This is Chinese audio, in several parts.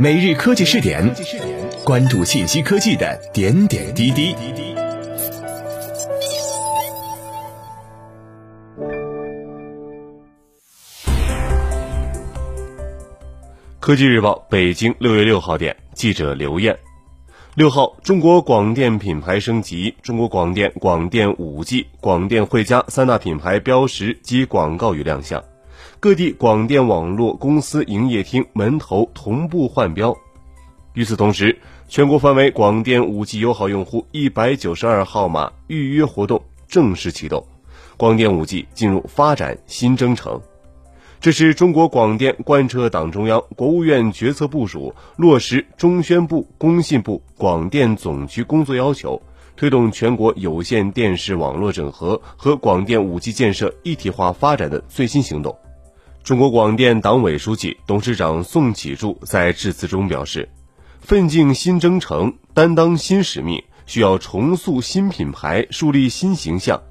每日科技试点，关注信息科技的点点滴滴。科技日报北京六月六号电，记者刘艳。六号，中国广电品牌升级，中国广电广电五 G、广电汇佳三大品牌标识及广告语亮相。各地广电网络公司营业厅门头同步换标。与此同时，全国范围广电五 G 友好用户一百九十二号码预约活动正式启动，广电五 G 进入发展新征程。这是中国广电贯彻党中央、国务院决策部署，落实中宣部、工信部广电总局工作要求，推动全国有线电视网络整合和广电五 G 建设一体化发展的最新行动。中国广电党委书记、董事长宋启柱在致辞中表示：“奋进新征程，担当新使命，需要重塑新品牌，树立新形象。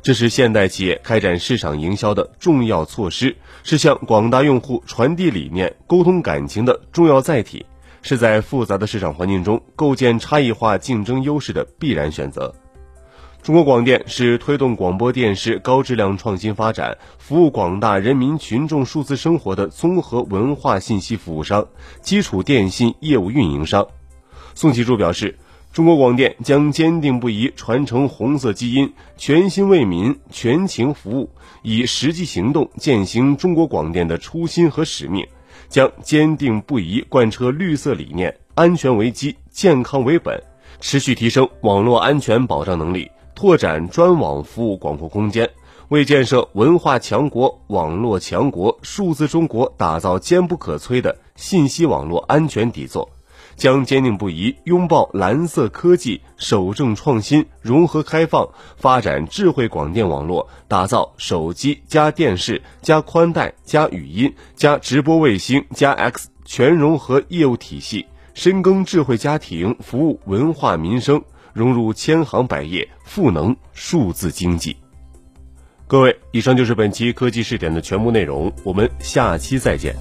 这是现代企业开展市场营销的重要措施，是向广大用户传递理念、沟通感情的重要载体，是在复杂的市场环境中构建差异化竞争优势的必然选择。”中国广电是推动广播电视高质量创新发展、服务广大人民群众数字生活的综合文化信息服务商、基础电信业务运营商。宋启柱表示，中国广电将坚定不移传承红色基因，全心为民、全情服务，以实际行动践行中国广电的初心和使命，将坚定不移贯彻绿色理念，安全为基，健康为本，持续提升网络安全保障能力。拓展专网服务广阔空间，为建设文化强国、网络强国、数字中国打造坚不可摧的信息网络安全底座，将坚定不移拥抱蓝色科技，守正创新，融合开放，发展智慧广电网络，打造手机加电视加宽带加语音加直播卫星加 X 全融合业务体系，深耕智慧家庭，服务文化民生。融入千行百业，赋能数字经济。各位，以上就是本期科技试点的全部内容，我们下期再见。